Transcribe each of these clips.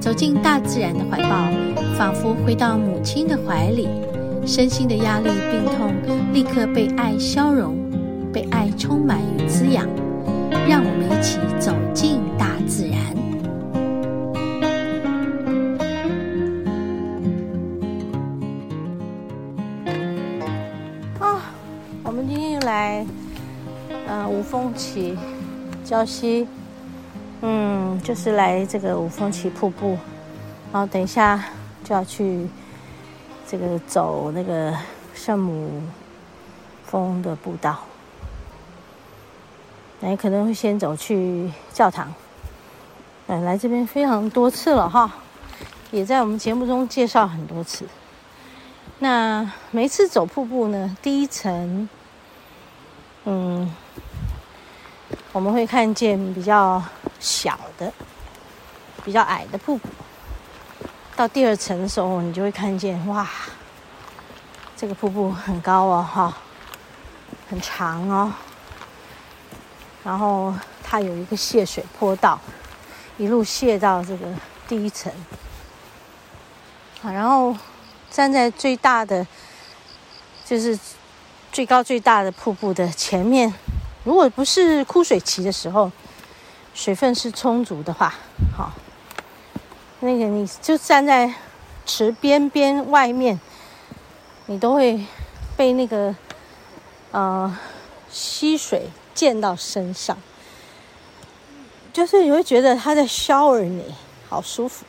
走进大自然的怀抱，仿佛回到母亲的怀里，身心的压力、病痛立刻被爱消融，被爱充满与滋养。让我们一起走进大自然。啊，我们今天来，呃，五峰旗，礁溪。嗯，就是来这个五峰旗瀑布，然后等一下就要去这个走那个圣母峰的步道。那可能会先走去教堂。嗯，来这边非常多次了哈，也在我们节目中介绍很多次。那每次走瀑布呢，第一层，嗯，我们会看见比较。小的、比较矮的瀑布，到第二层的时候，你就会看见哇，这个瀑布很高哦，哈，很长哦。然后它有一个泄水坡道，一路泄到这个第一层。啊，然后站在最大的，就是最高最大的瀑布的前面，如果不是枯水期的时候。水分是充足的话，好，那个你就站在池边边外面，你都会被那个呃溪水溅到身上，就是你会觉得它在 shower 你，好舒服。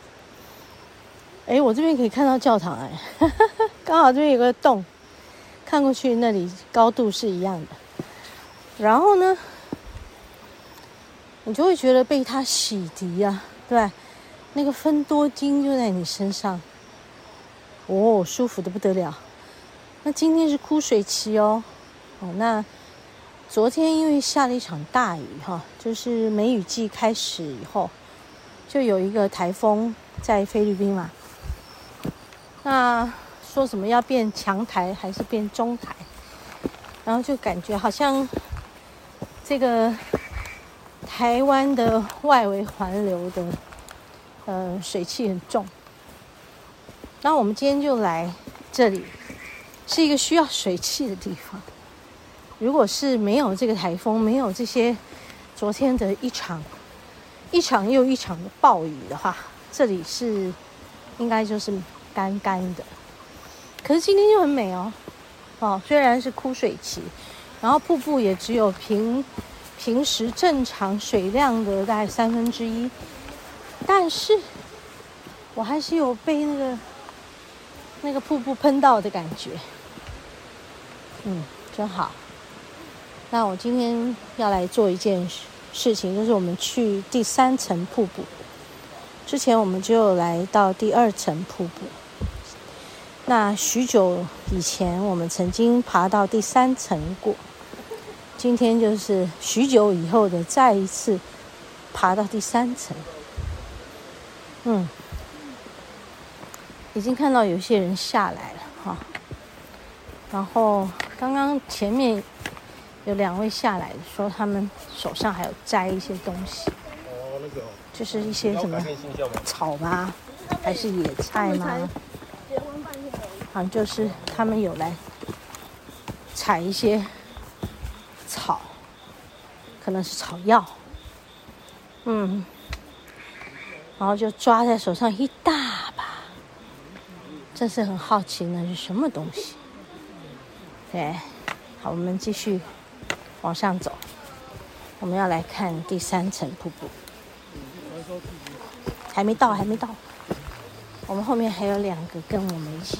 哎，我这边可以看到教堂，哎，刚好这边有个洞，看过去那里高度是一样的。然后呢，你就会觉得被它洗涤呀、啊，对吧？那个芬多精就在你身上，哦，舒服得不得了。那今天是枯水期哦，哦，那昨天因为下了一场大雨哈，就是梅雨季开始以后，就有一个台风在菲律宾嘛。那说什么要变强台还是变中台？然后就感觉好像这个。台湾的外围环流的，呃，水汽很重。那我们今天就来这里，是一个需要水汽的地方。如果是没有这个台风，没有这些昨天的一场一场又一场的暴雨的话，这里是应该就是干干的。可是今天就很美哦，哦，虽然是枯水期，然后瀑布也只有平。平时正常水量的大概三分之一，但是我还是有被那个那个瀑布喷到的感觉，嗯，真好。那我今天要来做一件事情，就是我们去第三层瀑布。之前我们就来到第二层瀑布，那许久以前我们曾经爬到第三层过。今天就是许久以后的再一次爬到第三层，嗯，已经看到有些人下来了哈，然后刚刚前面有两位下来，说他们手上还有摘一些东西，就是一些什么草吗？还是野菜吗？好像就是他们有来采一些。那，是草药，嗯，然后就抓在手上一大把，真是很好奇那是什么东西。对，好，我们继续往上走，我们要来看第三层瀑布，还没到，还没到，我们后面还有两个跟我们一起。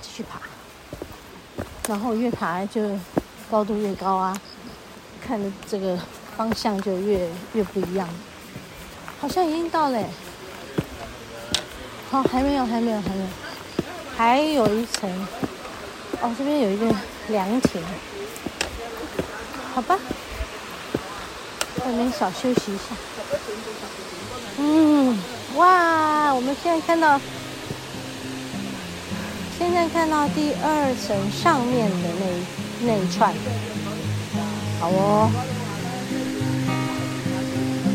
继续爬，然后越爬就。高度越高啊，看的这个方向就越越不一样。好像已经到了，好，还没有，还没有，还没有。还有一层。哦，这边有一个凉亭，好吧，外面小休息一下。嗯，哇，我们现在看到，现在看到第二层上面的那那一串，好哦，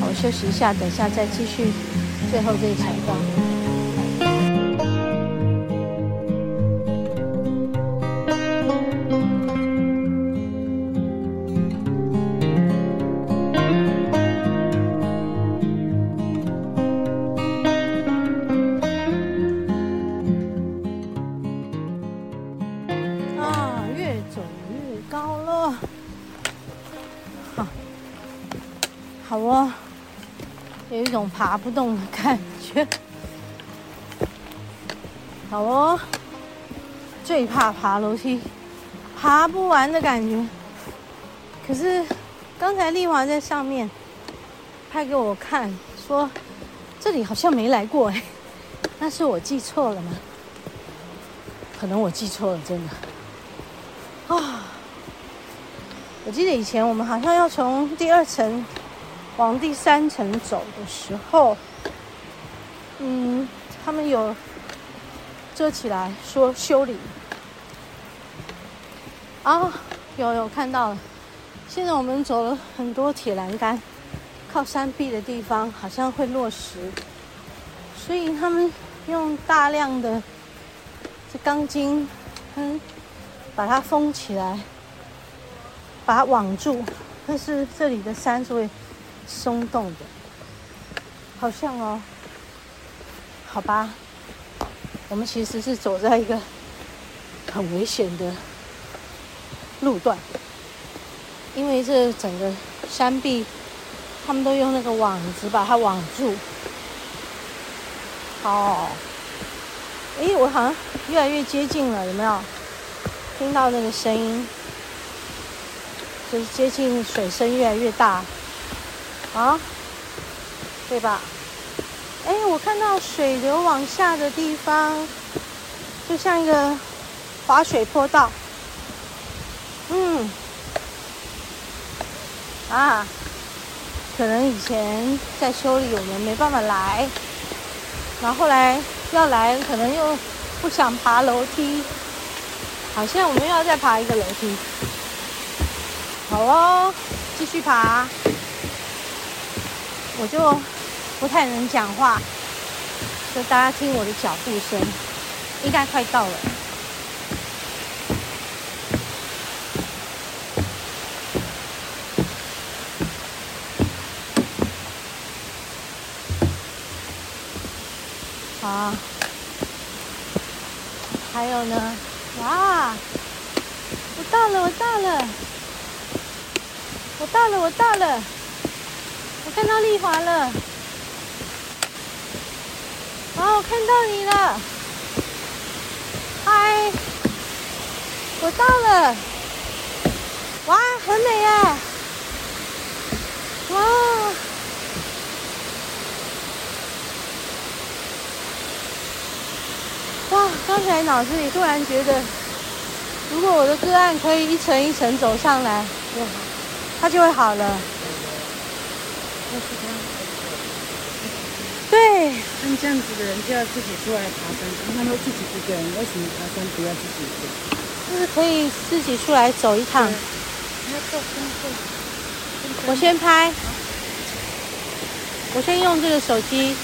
好，我休息一下，等下再继续最后这一场好哦，有一种。爬不动的感觉，好哦，最怕爬楼梯，爬不完的感觉。可是刚才丽华在上面拍给我看，说这里好像没来过哎，那是我记错了吗？可能我记错了，真的。啊、我记得以前我们好像要从第二层。往第三层走的时候，嗯，他们有遮起来说修理啊，有有看到了。现在我们走了很多铁栏杆，靠山壁的地方好像会落石，所以他们用大量的这钢筋，嗯，把它封起来，把它网住。但是这里的山是会。松动的，好像哦，好吧，我们其实是走在一个很危险的路段，因为这整个山壁，他们都用那个网子把它网住。哦，诶，我好像越来越接近了，有没有听到那个声音？就是接近水声越来越大。啊，对吧？哎，我看到水流往下的地方，就像一个滑水坡道。嗯，啊，可能以前在修理，我们没办法来，然后后来要来，可能又不想爬楼梯，好像我们又要再爬一个楼梯。好哦，继续爬。我就不太能讲话，就大家听我的脚步声，应该快到了。好，还有呢，哇，我到了，我到了，我到了，我到了。我看到丽华了，哦，我看到你了，嗨，我到了，哇，很美啊，哇，哇，刚才脑子里突然觉得，如果我的个案可以一层一层走上来，哇，它就会好了。对，像这样子的人就要自己出来爬山，他们都自己一个人，为什么爬山不要自己走？就是可以自己出来走一趟。我先拍，我先用这个手机。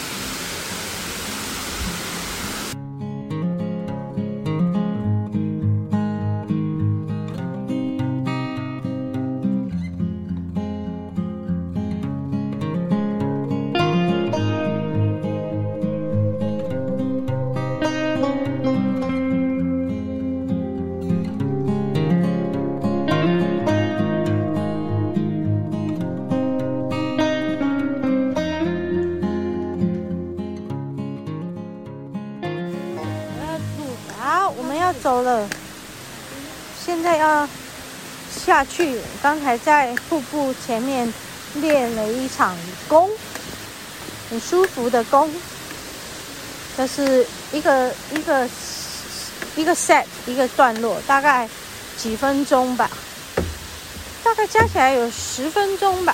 下去。刚才在瀑布前面练了一场功，很舒服的功。这是一个一个一个 set 一个段落，大概几分钟吧，大概加起来有十分钟吧，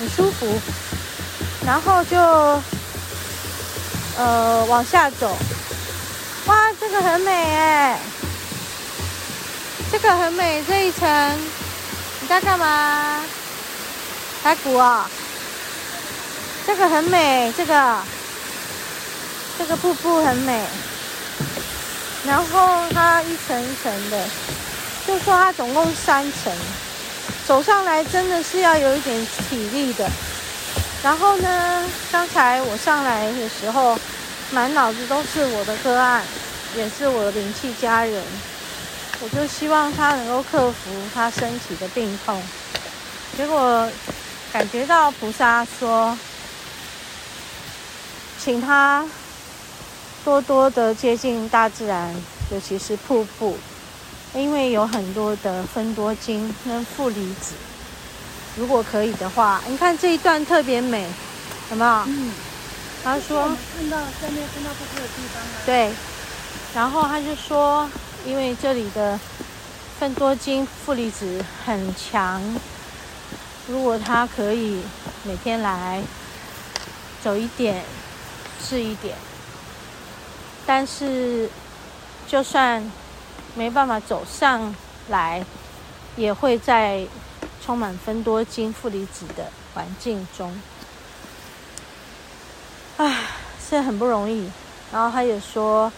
很舒服。然后就呃往下走，哇，这个很美哎，这个很美，这一层你在干嘛？排骨啊，这个很美，这个这个瀑布很美。然后它一层一层的，就说它总共三层，走上来真的是要有一点体力的。然后呢，刚才我上来的时候，满脑子都是我的个案，也是我的灵气家人。我就希望他能够克服他身体的病痛。结果感觉到菩萨说，请他。多多的接近大自然，尤其是瀑布，因为有很多的分多精跟负离子。如果可以的话，你看这一段特别美，有没有？嗯。他说。看到下面看到瀑布的地方吗？对。然后他就说，因为这里的芬多精、负离子很强，如果他可以每天来走一点，是一点。但是，就算没办法走上来，也会在充满芬多精、负离子的环境中，唉，是很不容易。然后他也说，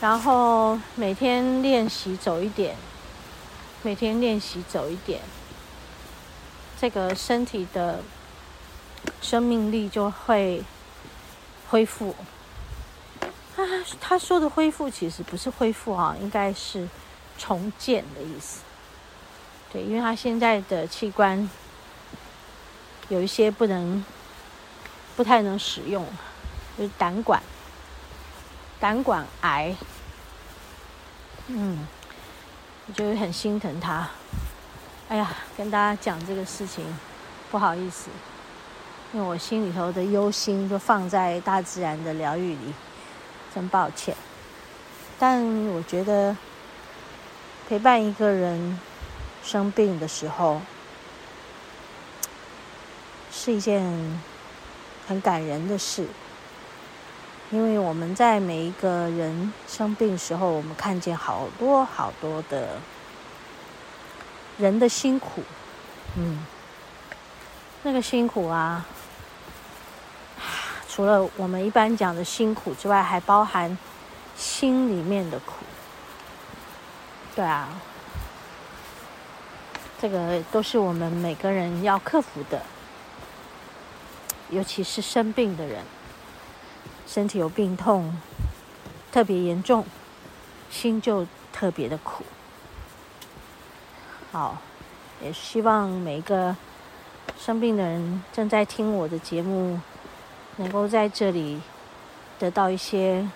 然后每天练习走一点，每天练习走一点，这个身体的生命力就会恢复。他他说的恢复其实不是恢复啊，应该是重建的意思。对，因为他现在的器官有一些不能、不太能使用，就是胆管、胆管癌。嗯，我就很心疼他。哎呀，跟大家讲这个事情，不好意思，因为我心里头的忧心就放在大自然的疗愈里。真抱歉，但我觉得陪伴一个人生病的时候是一件很感人的事，因为我们在每一个人生病时候，我们看见好多好多的人的辛苦，嗯，那个辛苦啊。除了我们一般讲的辛苦之外，还包含心里面的苦。对啊，这个都是我们每个人要克服的，尤其是生病的人，身体有病痛特别严重，心就特别的苦。好，也希望每一个生病的人正在听我的节目。能够在这里得到一些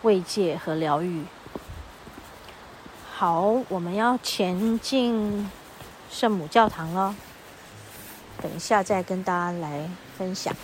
慰藉和疗愈。好，我们要前进圣母教堂了，等一下再跟大家来分享。